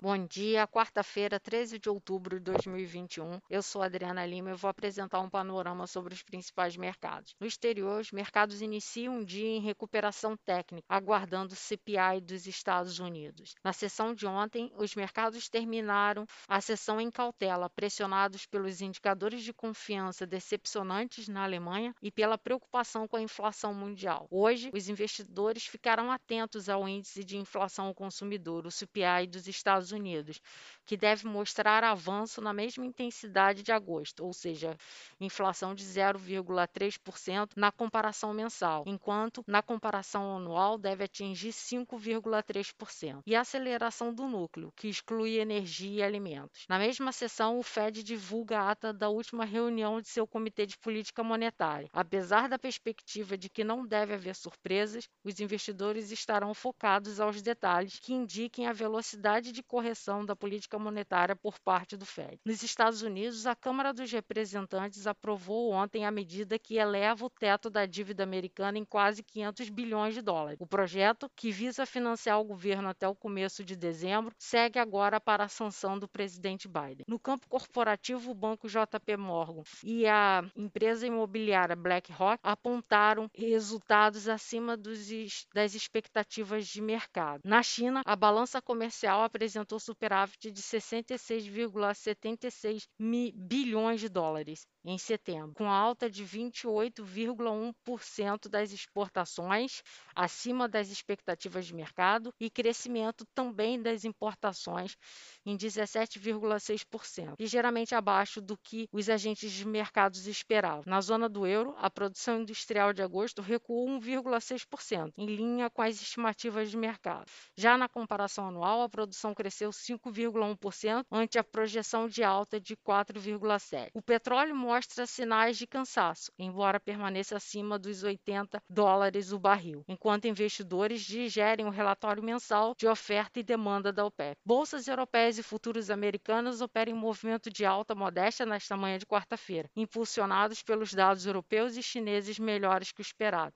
Bom dia, quarta-feira, 13 de outubro de 2021. Eu sou Adriana Lima e vou apresentar um panorama sobre os principais mercados. No exterior, os mercados iniciam um dia em recuperação técnica, aguardando o CPI dos Estados Unidos. Na sessão de ontem, os mercados terminaram a sessão em cautela, pressionados pelos indicadores de confiança decepcionantes na Alemanha e pela preocupação com a inflação mundial. Hoje, os investidores ficarão atentos ao índice de inflação ao consumidor, o CPI dos Estados Unidos Unidos, que deve mostrar avanço na mesma intensidade de agosto, ou seja, inflação de 0,3% na comparação mensal, enquanto na comparação anual deve atingir 5,3%. E aceleração do núcleo, que exclui energia e alimentos. Na mesma sessão, o Fed divulga a ata da última reunião de seu Comitê de Política Monetária. Apesar da perspectiva de que não deve haver surpresas, os investidores estarão focados aos detalhes que indiquem a velocidade de correção correção da política monetária por parte do Fed. Nos Estados Unidos, a Câmara dos Representantes aprovou ontem a medida que eleva o teto da dívida americana em quase 500 bilhões de dólares. O projeto, que visa financiar o governo até o começo de dezembro, segue agora para a sanção do presidente Biden. No campo corporativo, o banco JP Morgan e a empresa imobiliária BlackRock apontaram resultados acima dos, das expectativas de mercado. Na China, a balança comercial apresentou apresentou superávit de 66,76 bilhões de dólares em setembro, com alta de 28,1% das exportações, acima das expectativas de mercado, e crescimento também das importações em 17,6%, ligeiramente abaixo do que os agentes de mercados esperavam. Na zona do euro, a produção industrial de agosto recuou 1,6%, em linha com as estimativas de mercado. Já na comparação anual, a produção cresceu 5,1% ante a projeção de alta de 4,7%. O petróleo mostra sinais de cansaço, embora permaneça acima dos 80 dólares o barril, enquanto investidores digerem o relatório mensal de oferta e demanda da OPEP. Bolsas europeias e futuros americanos operam em movimento de alta modesta nesta manhã de quarta-feira, impulsionados pelos dados europeus e chineses melhores que o esperado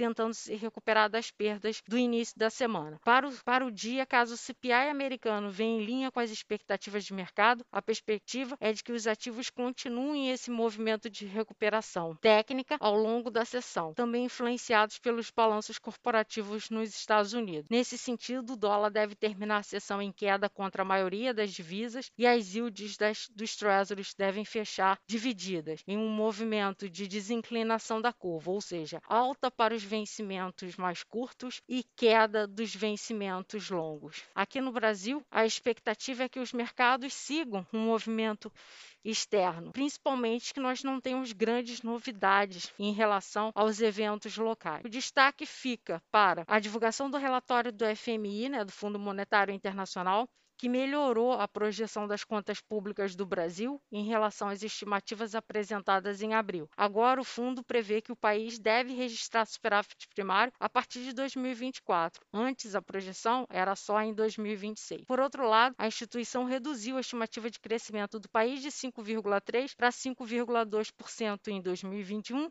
tentando se recuperar das perdas do início da semana. Para o, para o dia, caso o CPI americano venha em linha com as expectativas de mercado, a perspectiva é de que os ativos continuem esse movimento de recuperação técnica ao longo da sessão, também influenciados pelos balanços corporativos nos Estados Unidos. Nesse sentido, o dólar deve terminar a sessão em queda contra a maioria das divisas e as yields das, dos treasuries devem fechar divididas em um movimento de desinclinação da curva, ou seja, alta para os vencimentos mais curtos e queda dos vencimentos longos. Aqui no Brasil, a expectativa é que os mercados sigam um movimento externo, principalmente que nós não temos grandes novidades em relação aos eventos locais. O destaque fica para a divulgação do relatório do FMI, né, do Fundo Monetário Internacional, que melhorou a projeção das contas públicas do Brasil em relação às estimativas apresentadas em abril. Agora, o fundo prevê que o país deve registrar superávit primário a partir de 2024. Antes, a projeção era só em 2026. Por outro lado, a instituição reduziu a estimativa de crescimento do país de 5,3% para 5,2% em 2021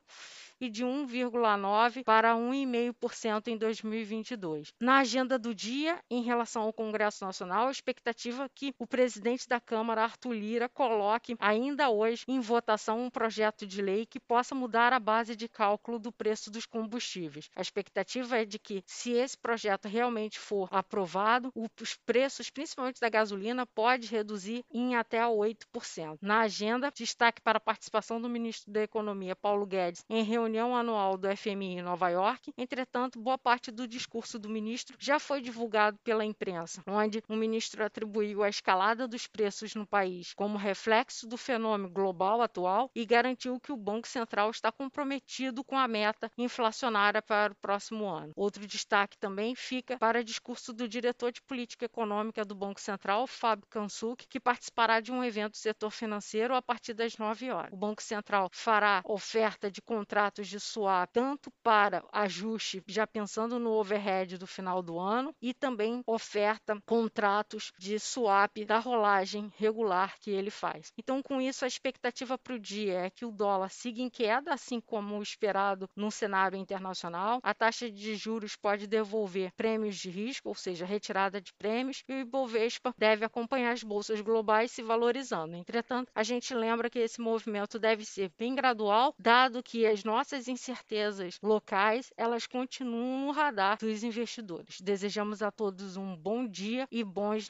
e de 1,9% para 1,5% em 2022. Na agenda do dia, em relação ao Congresso Nacional, a expectativa é que o presidente da Câmara, Arthur Lira, coloque ainda hoje em votação um projeto de lei que possa mudar a base de cálculo do preço dos combustíveis. A expectativa é de que, se esse projeto realmente for aprovado, os preços, principalmente da gasolina, pode reduzir em até 8%. Na agenda, destaque para a participação do ministro da Economia, Paulo Guedes, em reunião anual do FMI em Nova York. Entretanto, boa parte do discurso do ministro já foi divulgado pela imprensa, onde o ministro atribuiu a escalada dos preços no país como reflexo do fenômeno global atual e garantiu que o Banco Central está comprometido com a meta inflacionária para o próximo ano. Outro destaque também fica para o discurso do diretor de política econômica do Banco Central, Fábio Kansuk, que participará de um evento do setor financeiro a partir das 9 horas. O Banco Central fará oferta de contratos contratos de swap, tanto para ajuste, já pensando no overhead do final do ano, e também oferta contratos de swap da rolagem regular que ele faz. Então, com isso, a expectativa para o dia é que o dólar siga em queda, assim como esperado no cenário internacional. A taxa de juros pode devolver prêmios de risco, ou seja, retirada de prêmios, e o Ibovespa deve acompanhar as bolsas globais se valorizando. Entretanto, a gente lembra que esse movimento deve ser bem gradual, dado que as nossas incertezas locais, elas continuam no radar dos investidores. Desejamos a todos um bom dia e bons